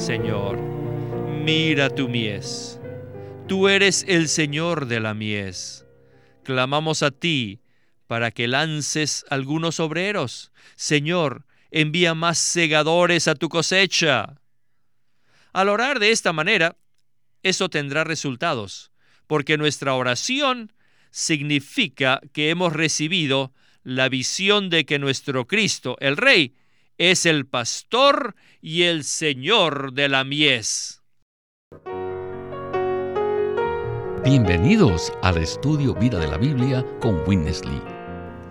Señor, mira tu mies. Tú eres el Señor de la mies. Clamamos a ti para que lances algunos obreros. Señor, envía más segadores a tu cosecha. Al orar de esta manera, eso tendrá resultados, porque nuestra oración significa que hemos recibido la visión de que nuestro Cristo, el Rey, es el pastor y el Señor de la mies. Bienvenidos al estudio Vida de la Biblia con Witness Lee.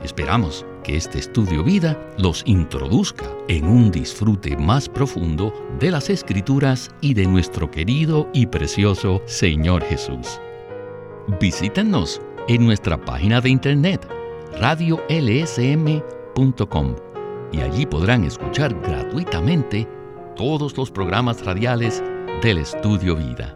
Esperamos que este estudio vida los introduzca en un disfrute más profundo de las escrituras y de nuestro querido y precioso Señor Jesús. Visítenos en nuestra página de internet radiolsm.com y allí podrán escuchar gratuitamente todos los programas radiales del Estudio Vida.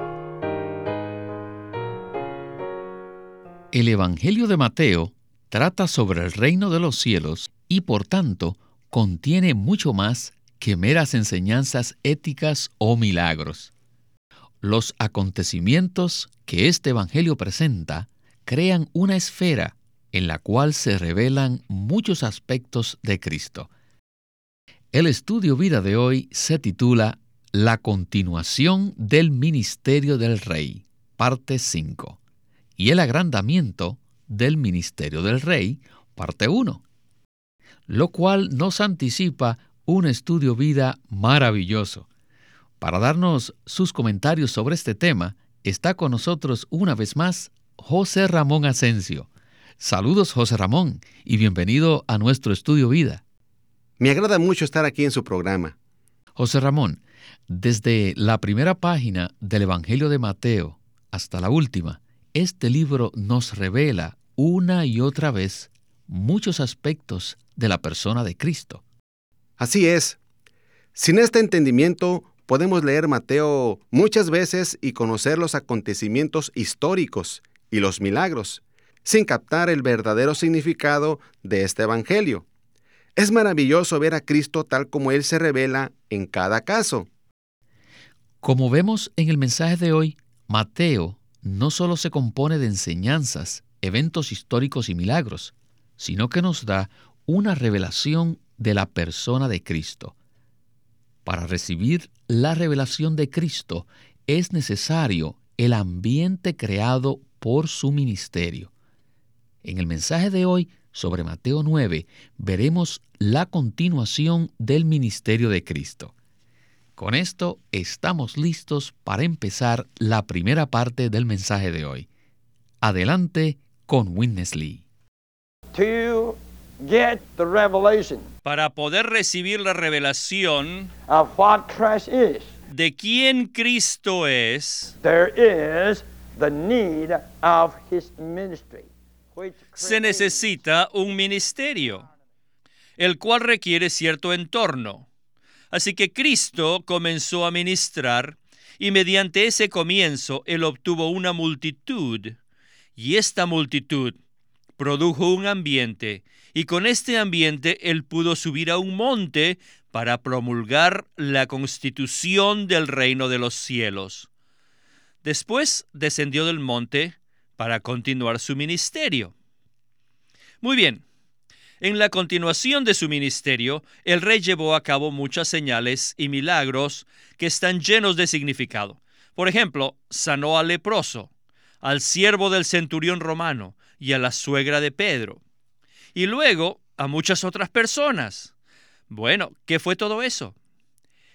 El Evangelio de Mateo trata sobre el reino de los cielos y por tanto contiene mucho más que meras enseñanzas éticas o milagros. Los acontecimientos que este Evangelio presenta crean una esfera en la cual se revelan muchos aspectos de Cristo. El estudio vida de hoy se titula La continuación del ministerio del Rey, parte 5, y el agrandamiento del ministerio del Rey, parte 1, lo cual nos anticipa un estudio vida maravilloso. Para darnos sus comentarios sobre este tema, está con nosotros una vez más José Ramón Asensio. Saludos José Ramón y bienvenido a nuestro estudio vida. Me agrada mucho estar aquí en su programa. José Ramón, desde la primera página del Evangelio de Mateo hasta la última, este libro nos revela una y otra vez muchos aspectos de la persona de Cristo. Así es. Sin este entendimiento podemos leer Mateo muchas veces y conocer los acontecimientos históricos y los milagros, sin captar el verdadero significado de este Evangelio. Es maravilloso ver a Cristo tal como Él se revela en cada caso. Como vemos en el mensaje de hoy, Mateo no solo se compone de enseñanzas, eventos históricos y milagros, sino que nos da una revelación de la persona de Cristo. Para recibir la revelación de Cristo es necesario el ambiente creado por su ministerio. En el mensaje de hoy sobre Mateo 9 veremos la continuación del ministerio de Cristo. Con esto estamos listos para empezar la primera parte del mensaje de hoy. Adelante con Witness Lee. Para poder recibir la revelación of what Christ is, de quién Cristo es, there is the need of his ministry. Se necesita un ministerio, el cual requiere cierto entorno. Así que Cristo comenzó a ministrar y mediante ese comienzo él obtuvo una multitud y esta multitud produjo un ambiente y con este ambiente él pudo subir a un monte para promulgar la constitución del reino de los cielos. Después descendió del monte para continuar su ministerio. Muy bien, en la continuación de su ministerio, el rey llevó a cabo muchas señales y milagros que están llenos de significado. Por ejemplo, sanó al leproso, al siervo del centurión romano y a la suegra de Pedro. Y luego a muchas otras personas. Bueno, ¿qué fue todo eso?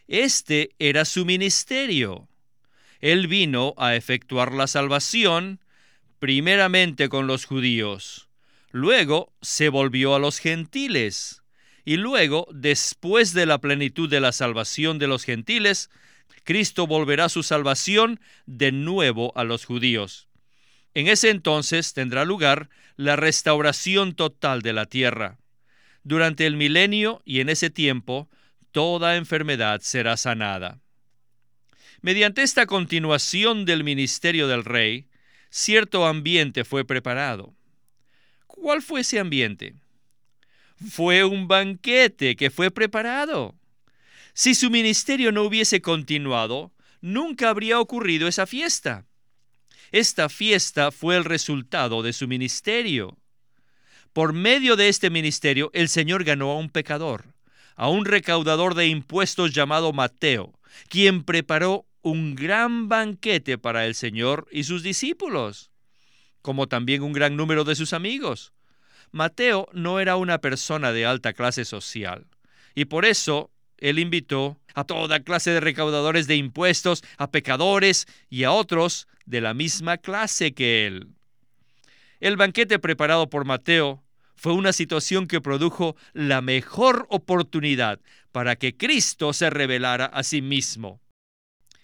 Este era su ministerio. Él vino a efectuar la salvación primeramente con los judíos. Luego se volvió a los gentiles. Y luego, después de la plenitud de la salvación de los gentiles, Cristo volverá su salvación de nuevo a los judíos. En ese entonces tendrá lugar la restauración total de la tierra. Durante el milenio y en ese tiempo, toda enfermedad será sanada. Mediante esta continuación del ministerio del rey, cierto ambiente fue preparado. ¿Cuál fue ese ambiente? Fue un banquete que fue preparado. Si su ministerio no hubiese continuado, nunca habría ocurrido esa fiesta. Esta fiesta fue el resultado de su ministerio. Por medio de este ministerio, el Señor ganó a un pecador, a un recaudador de impuestos llamado Mateo, quien preparó un gran banquete para el Señor y sus discípulos, como también un gran número de sus amigos. Mateo no era una persona de alta clase social, y por eso él invitó a toda clase de recaudadores de impuestos, a pecadores y a otros de la misma clase que él. El banquete preparado por Mateo fue una situación que produjo la mejor oportunidad para que Cristo se revelara a sí mismo.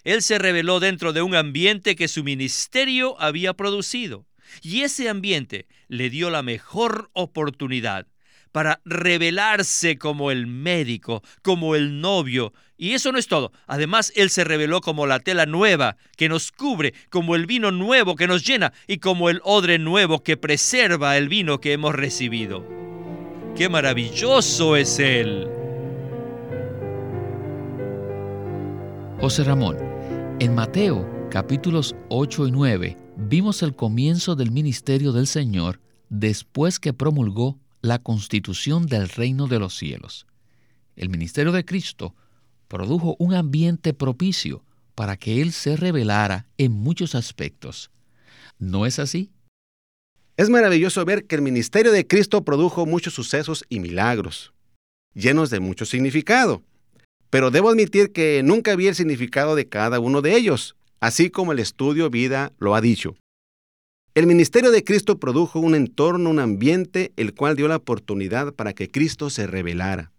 Él se reveló dentro de un ambiente que su ministerio había producido, y ese ambiente le dio la mejor oportunidad para revelarse como el médico, como el novio. Y eso no es todo. Además, Él se reveló como la tela nueva que nos cubre, como el vino nuevo que nos llena y como el odre nuevo que preserva el vino que hemos recibido. ¡Qué maravilloso es Él! José Ramón, en Mateo capítulos 8 y 9 vimos el comienzo del ministerio del Señor después que promulgó la constitución del reino de los cielos. El ministerio de Cristo produjo un ambiente propicio para que Él se revelara en muchos aspectos. ¿No es así? Es maravilloso ver que el ministerio de Cristo produjo muchos sucesos y milagros, llenos de mucho significado. Pero debo admitir que nunca vi el significado de cada uno de ellos, así como el estudio vida lo ha dicho. El ministerio de Cristo produjo un entorno, un ambiente, el cual dio la oportunidad para que Cristo se revelara.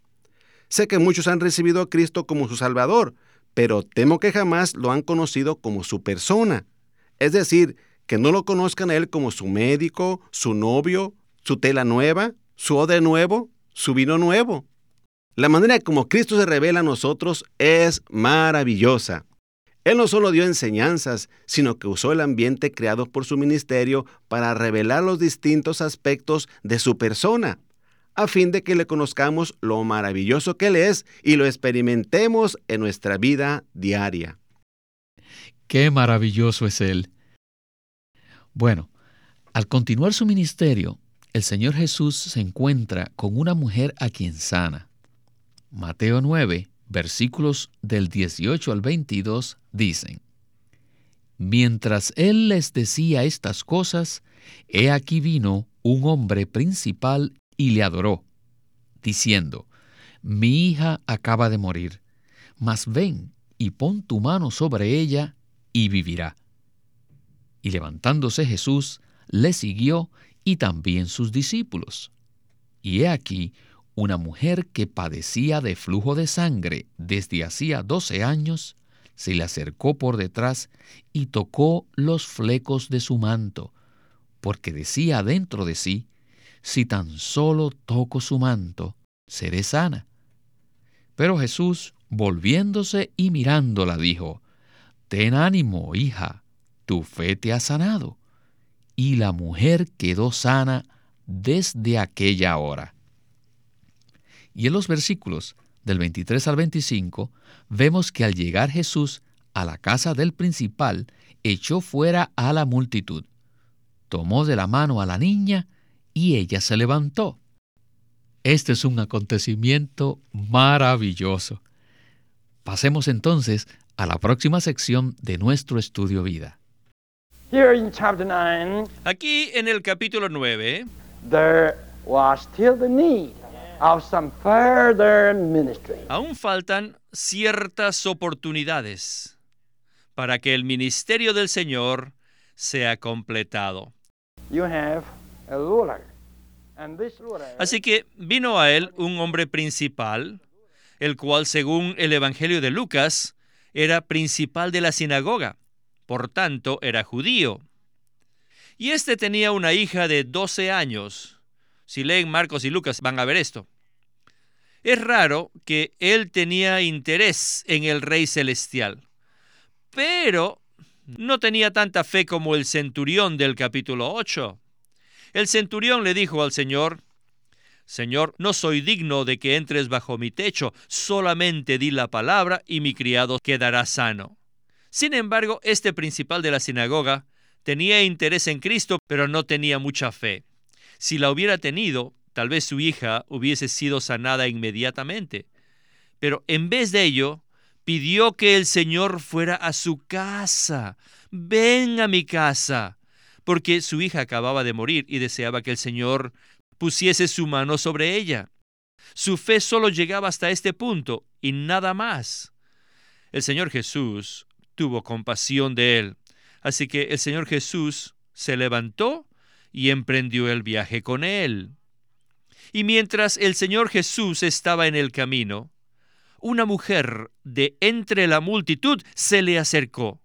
Sé que muchos han recibido a Cristo como su Salvador, pero temo que jamás lo han conocido como su persona. Es decir, que no lo conozcan a Él como su médico, su novio, su tela nueva, su odre nuevo, su vino nuevo. La manera como Cristo se revela a nosotros es maravillosa. Él no solo dio enseñanzas, sino que usó el ambiente creado por su ministerio para revelar los distintos aspectos de su persona, a fin de que le conozcamos lo maravilloso que Él es y lo experimentemos en nuestra vida diaria. Qué maravilloso es Él. Bueno, al continuar su ministerio, el Señor Jesús se encuentra con una mujer a quien sana. Mateo 9, versículos del 18 al 22 dicen, Mientras él les decía estas cosas, he aquí vino un hombre principal y le adoró, diciendo, Mi hija acaba de morir, mas ven y pon tu mano sobre ella y vivirá. Y levantándose Jesús, le siguió y también sus discípulos. Y he aquí una mujer que padecía de flujo de sangre desde hacía doce años, se le acercó por detrás y tocó los flecos de su manto, porque decía dentro de sí, si tan solo toco su manto, seré sana. Pero Jesús, volviéndose y mirándola, dijo, Ten ánimo, hija, tu fe te ha sanado. Y la mujer quedó sana desde aquella hora. Y en los versículos del 23 al 25 vemos que al llegar Jesús a la casa del principal, echó fuera a la multitud, tomó de la mano a la niña y ella se levantó. Este es un acontecimiento maravilloso. Pasemos entonces a la próxima sección de nuestro estudio vida. Aquí en el capítulo 9, there was still the need of some further ministry. aún faltan ciertas oportunidades para que el ministerio del Señor sea completado. You have a ruler. And this ruler Así que vino a él un hombre principal, el cual según el Evangelio de Lucas era principal de la sinagoga, por tanto era judío. Y éste tenía una hija de 12 años. Si leen Marcos y Lucas van a ver esto. Es raro que él tenía interés en el Rey Celestial, pero no tenía tanta fe como el centurión del capítulo 8. El centurión le dijo al Señor, Señor, no soy digno de que entres bajo mi techo, solamente di la palabra y mi criado quedará sano. Sin embargo, este principal de la sinagoga tenía interés en Cristo, pero no tenía mucha fe. Si la hubiera tenido, tal vez su hija hubiese sido sanada inmediatamente. Pero en vez de ello, pidió que el Señor fuera a su casa. Ven a mi casa. Porque su hija acababa de morir y deseaba que el Señor pusiese su mano sobre ella. Su fe solo llegaba hasta este punto y nada más. El Señor Jesús tuvo compasión de él. Así que el Señor Jesús se levantó y emprendió el viaje con él. Y mientras el Señor Jesús estaba en el camino, una mujer de entre la multitud se le acercó.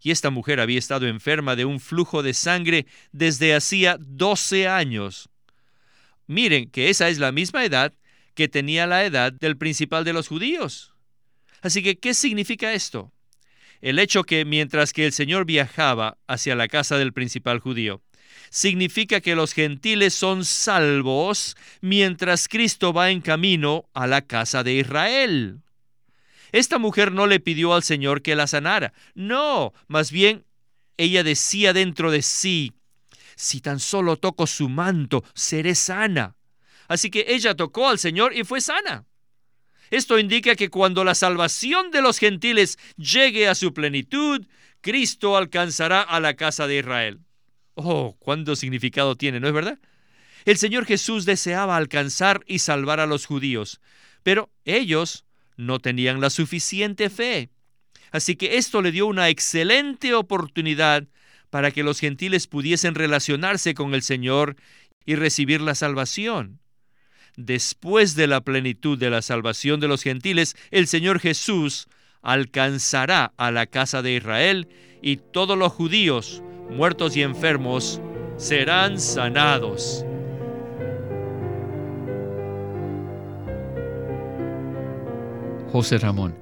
Y esta mujer había estado enferma de un flujo de sangre desde hacía doce años. Miren que esa es la misma edad que tenía la edad del principal de los judíos. Así que, ¿qué significa esto? El hecho que mientras que el Señor viajaba hacia la casa del principal judío, significa que los gentiles son salvos mientras Cristo va en camino a la casa de Israel. Esta mujer no le pidió al Señor que la sanara, no, más bien ella decía dentro de sí, si tan solo toco su manto, seré sana. Así que ella tocó al Señor y fue sana. Esto indica que cuando la salvación de los gentiles llegue a su plenitud, Cristo alcanzará a la casa de Israel. Oh, cuánto significado tiene, ¿no es verdad? El Señor Jesús deseaba alcanzar y salvar a los judíos, pero ellos no tenían la suficiente fe. Así que esto le dio una excelente oportunidad para que los gentiles pudiesen relacionarse con el Señor y recibir la salvación. Después de la plenitud de la salvación de los gentiles, el Señor Jesús alcanzará a la casa de Israel y todos los judíos, muertos y enfermos, serán sanados. José Ramón,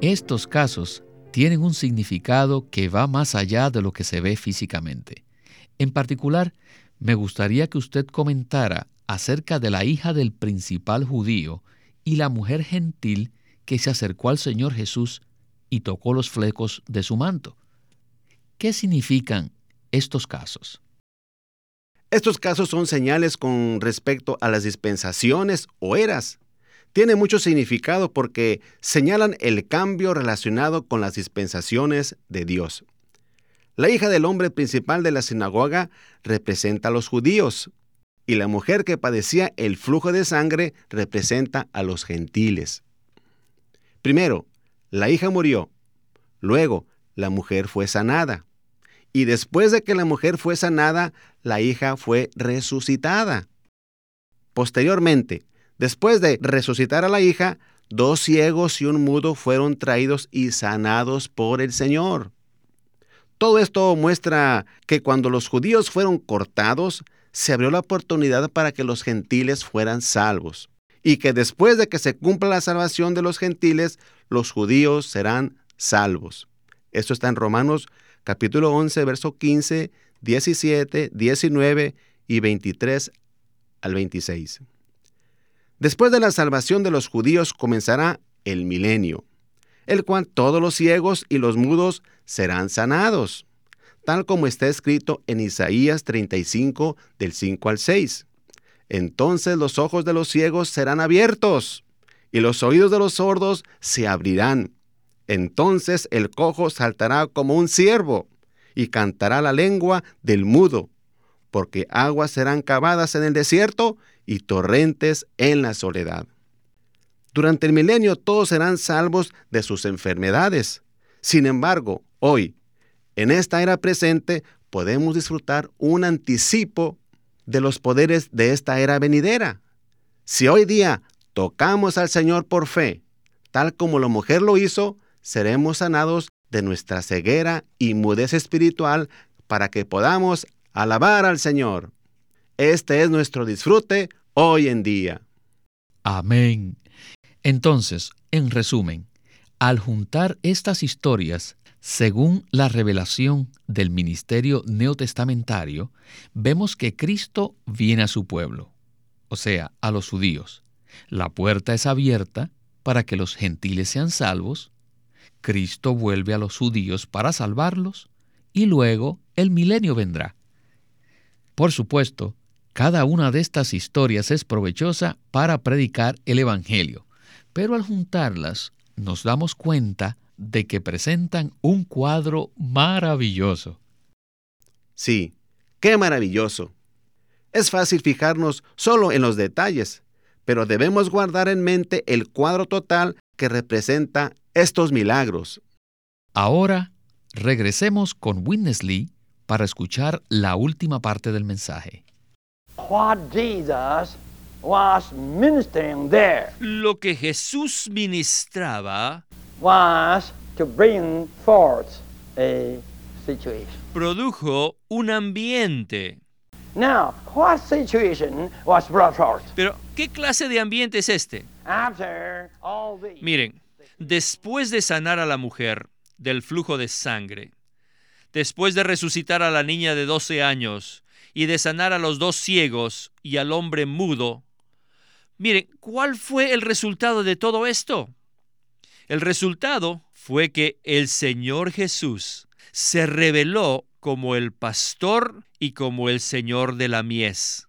estos casos tienen un significado que va más allá de lo que se ve físicamente. En particular, me gustaría que usted comentara acerca de la hija del principal judío y la mujer gentil que se acercó al Señor Jesús y tocó los flecos de su manto. ¿Qué significan estos casos? Estos casos son señales con respecto a las dispensaciones o eras tiene mucho significado porque señalan el cambio relacionado con las dispensaciones de Dios. La hija del hombre principal de la sinagoga representa a los judíos y la mujer que padecía el flujo de sangre representa a los gentiles. Primero, la hija murió, luego la mujer fue sanada y después de que la mujer fue sanada, la hija fue resucitada. Posteriormente, Después de resucitar a la hija, dos ciegos y un mudo fueron traídos y sanados por el Señor. Todo esto muestra que cuando los judíos fueron cortados, se abrió la oportunidad para que los gentiles fueran salvos. Y que después de que se cumpla la salvación de los gentiles, los judíos serán salvos. Esto está en Romanos capítulo 11, verso 15, 17, 19 y 23 al 26. Después de la salvación de los judíos comenzará el milenio, el cual todos los ciegos y los mudos serán sanados, tal como está escrito en Isaías 35 del 5 al 6. Entonces los ojos de los ciegos serán abiertos y los oídos de los sordos se abrirán. Entonces el cojo saltará como un ciervo y cantará la lengua del mudo, porque aguas serán cavadas en el desierto y torrentes en la soledad. Durante el milenio todos serán salvos de sus enfermedades. Sin embargo, hoy, en esta era presente, podemos disfrutar un anticipo de los poderes de esta era venidera. Si hoy día tocamos al Señor por fe, tal como la mujer lo hizo, seremos sanados de nuestra ceguera y mudez espiritual para que podamos alabar al Señor. Este es nuestro disfrute hoy en día. Amén. Entonces, en resumen, al juntar estas historias, según la revelación del ministerio neotestamentario, vemos que Cristo viene a su pueblo. o sea, a los judíos. La puerta es abierta para que los gentiles sean salvos. Cristo vuelve a los judíos para salvarlos y luego el milenio vendrá. Por supuesto, cada una de estas historias es provechosa para predicar el Evangelio, pero al juntarlas nos damos cuenta de que presentan un cuadro maravilloso. Sí, qué maravilloso. Es fácil fijarnos solo en los detalles, pero debemos guardar en mente el cuadro total que representa estos milagros. Ahora, regresemos con Witness Lee para escuchar la última parte del mensaje. Lo que Jesús ministraba was to bring forth a situation. produjo un ambiente. Now, what situation was brought forth? Pero, ¿qué clase de ambiente es este? After all these, Miren, después de sanar a la mujer del flujo de sangre, después de resucitar a la niña de 12 años y de sanar a los dos ciegos y al hombre mudo, miren, ¿cuál fue el resultado de todo esto? El resultado fue que el Señor Jesús se reveló como el pastor y como el Señor de la mies.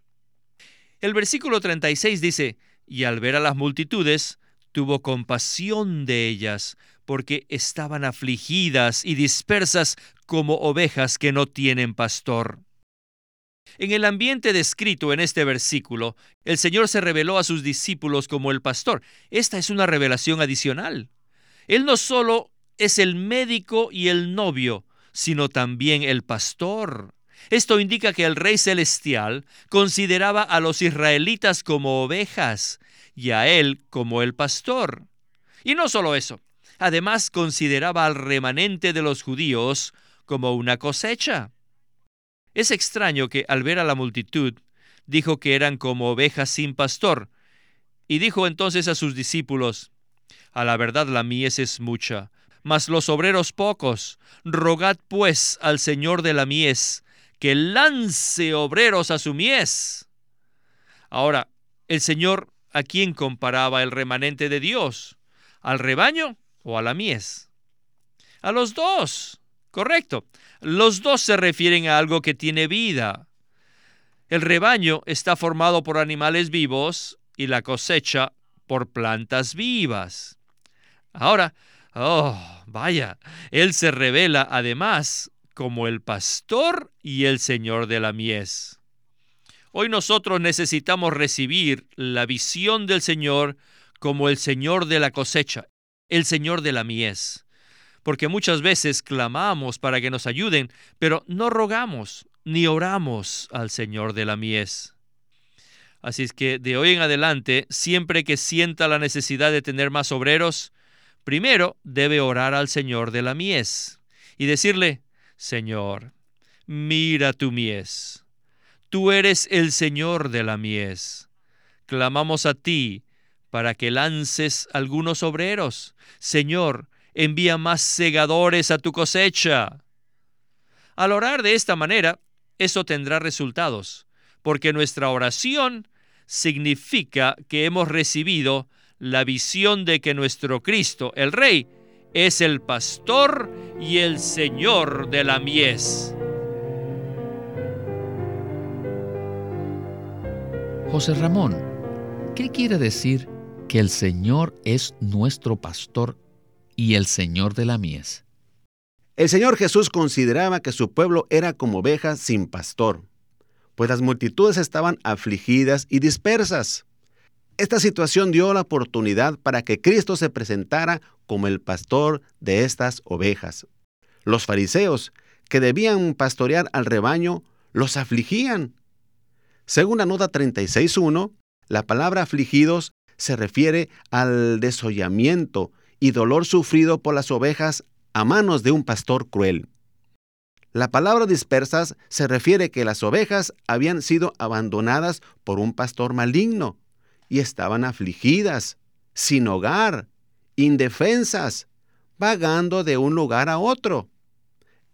El versículo 36 dice, y al ver a las multitudes, tuvo compasión de ellas, porque estaban afligidas y dispersas como ovejas que no tienen pastor. En el ambiente descrito en este versículo, el Señor se reveló a sus discípulos como el pastor. Esta es una revelación adicional. Él no solo es el médico y el novio, sino también el pastor. Esto indica que el Rey Celestial consideraba a los israelitas como ovejas y a él como el pastor. Y no solo eso, además consideraba al remanente de los judíos como una cosecha. Es extraño que al ver a la multitud, dijo que eran como ovejas sin pastor, y dijo entonces a sus discípulos, A la verdad la mies es mucha, mas los obreros pocos. Rogad pues al Señor de la mies que lance obreros a su mies. Ahora, el Señor a quién comparaba el remanente de Dios? ¿Al rebaño o a la mies? A los dos. Correcto. Los dos se refieren a algo que tiene vida. El rebaño está formado por animales vivos y la cosecha por plantas vivas. Ahora, oh, vaya, Él se revela además como el pastor y el Señor de la mies. Hoy nosotros necesitamos recibir la visión del Señor como el Señor de la cosecha, el Señor de la mies. Porque muchas veces clamamos para que nos ayuden, pero no rogamos ni oramos al Señor de la mies. Así es que de hoy en adelante, siempre que sienta la necesidad de tener más obreros, primero debe orar al Señor de la mies y decirle, Señor, mira tu mies. Tú eres el Señor de la mies. Clamamos a ti para que lances algunos obreros. Señor, envía más segadores a tu cosecha. Al orar de esta manera, eso tendrá resultados, porque nuestra oración significa que hemos recibido la visión de que nuestro Cristo, el Rey, es el pastor y el Señor de la mies. José Ramón, ¿qué quiere decir que el Señor es nuestro pastor y el Señor de la mies? El Señor Jesús consideraba que su pueblo era como ovejas sin pastor, pues las multitudes estaban afligidas y dispersas. Esta situación dio la oportunidad para que Cristo se presentara como el pastor de estas ovejas. Los fariseos, que debían pastorear al rebaño, los afligían. Según la nota 36.1, la palabra afligidos se refiere al desollamiento y dolor sufrido por las ovejas a manos de un pastor cruel. La palabra dispersas se refiere que las ovejas habían sido abandonadas por un pastor maligno y estaban afligidas, sin hogar, indefensas, vagando de un lugar a otro.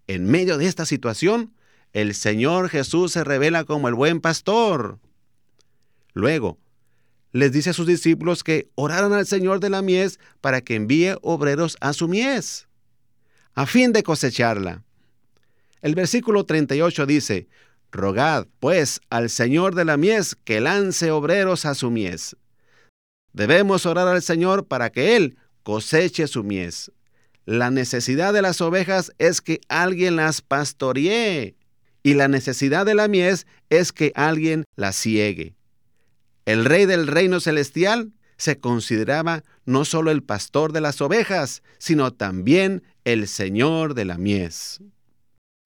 En medio de esta situación, el Señor Jesús se revela como el buen pastor. Luego, les dice a sus discípulos que oraran al Señor de la mies para que envíe obreros a su mies, a fin de cosecharla. El versículo 38 dice, Rogad, pues, al Señor de la mies que lance obreros a su mies. Debemos orar al Señor para que Él coseche su mies. La necesidad de las ovejas es que alguien las pastoree y la necesidad de la mies es que alguien las ciegue. El rey del reino celestial se consideraba no solo el pastor de las ovejas, sino también el señor de la mies.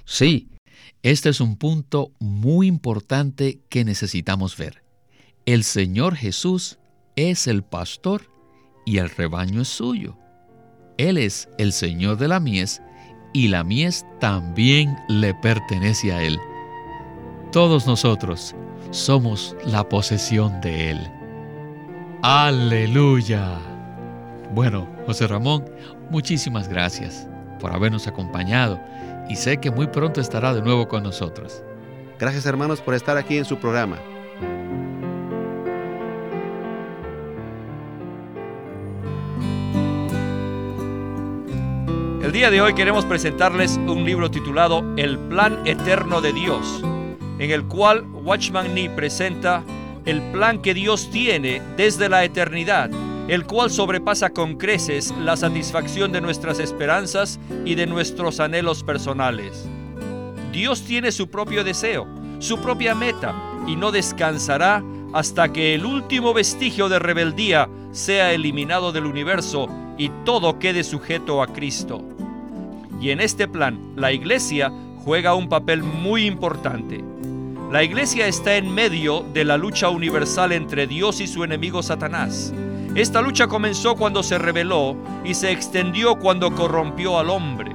Sí, este es un punto muy importante que necesitamos ver. El Señor Jesús es el pastor y el rebaño es suyo. Él es el Señor de la mies y la mies también le pertenece a Él. Todos nosotros somos la posesión de Él. Aleluya. Bueno, José Ramón, muchísimas gracias por habernos acompañado y sé que muy pronto estará de nuevo con nosotros. Gracias hermanos por estar aquí en su programa. El día de hoy queremos presentarles un libro titulado El Plan Eterno de Dios, en el cual Watchman Nee presenta el plan que Dios tiene desde la eternidad, el cual sobrepasa con creces la satisfacción de nuestras esperanzas y de nuestros anhelos personales. Dios tiene su propio deseo, su propia meta, y no descansará hasta que el último vestigio de rebeldía sea eliminado del universo y todo quede sujeto a Cristo. Y en este plan, la iglesia juega un papel muy importante. La iglesia está en medio de la lucha universal entre Dios y su enemigo Satanás. Esta lucha comenzó cuando se rebeló y se extendió cuando corrompió al hombre.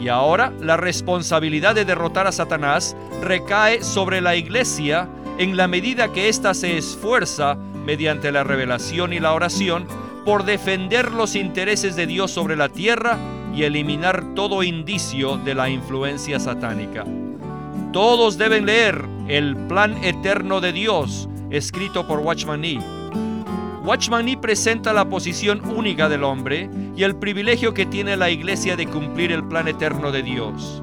Y ahora la responsabilidad de derrotar a Satanás recae sobre la iglesia en la medida que ésta se esfuerza mediante la revelación y la oración por defender los intereses de Dios sobre la tierra y eliminar todo indicio de la influencia satánica. Todos deben leer El Plan Eterno de Dios, escrito por Watchman Nee. Watchman Nee presenta la posición única del hombre y el privilegio que tiene la iglesia de cumplir el plan eterno de Dios.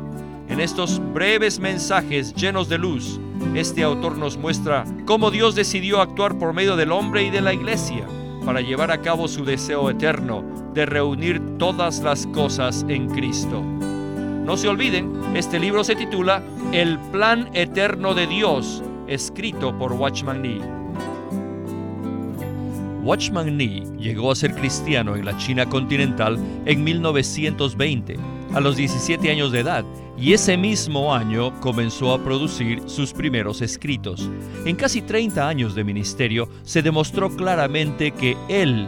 En estos breves mensajes llenos de luz, este autor nos muestra cómo Dios decidió actuar por medio del hombre y de la iglesia para llevar a cabo su deseo eterno de reunir todas las cosas en Cristo. No se olviden, este libro se titula El Plan Eterno de Dios, escrito por Watchman Nee. Watchman Nee llegó a ser cristiano en la China continental en 1920, a los 17 años de edad, y ese mismo año comenzó a producir sus primeros escritos. En casi 30 años de ministerio se demostró claramente que él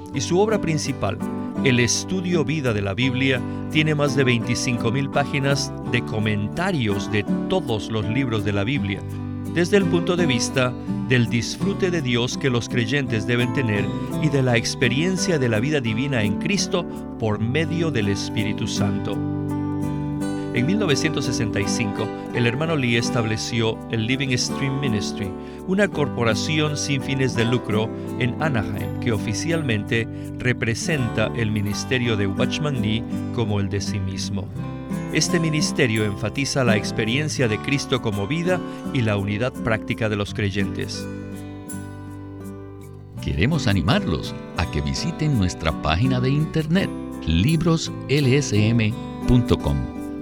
y su obra principal, el estudio vida de la Biblia, tiene más de 25.000 páginas de comentarios de todos los libros de la Biblia, desde el punto de vista del disfrute de Dios que los creyentes deben tener y de la experiencia de la vida divina en Cristo por medio del Espíritu Santo. En 1965, el hermano Lee estableció el Living Stream Ministry, una corporación sin fines de lucro en Anaheim que oficialmente representa el ministerio de Watchman Lee como el de sí mismo. Este ministerio enfatiza la experiencia de Cristo como vida y la unidad práctica de los creyentes. Queremos animarlos a que visiten nuestra página de internet libroslsm.com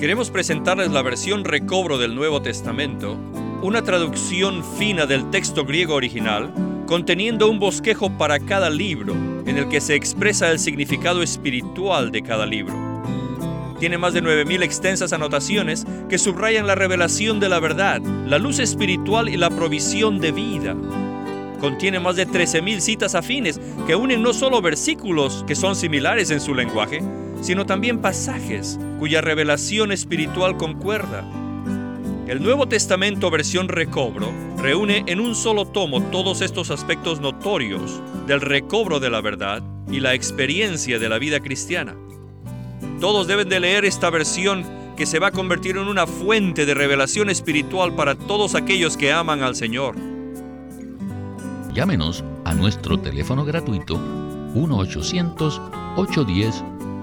Queremos presentarles la versión recobro del Nuevo Testamento, una traducción fina del texto griego original, conteniendo un bosquejo para cada libro, en el que se expresa el significado espiritual de cada libro. Tiene más de 9.000 extensas anotaciones que subrayan la revelación de la verdad, la luz espiritual y la provisión de vida. Contiene más de 13.000 citas afines que unen no solo versículos que son similares en su lenguaje, sino también pasajes cuya revelación espiritual concuerda. El Nuevo Testamento versión recobro reúne en un solo tomo todos estos aspectos notorios del recobro de la verdad y la experiencia de la vida cristiana. Todos deben de leer esta versión que se va a convertir en una fuente de revelación espiritual para todos aquellos que aman al Señor. Llámenos a nuestro teléfono gratuito 1-800-810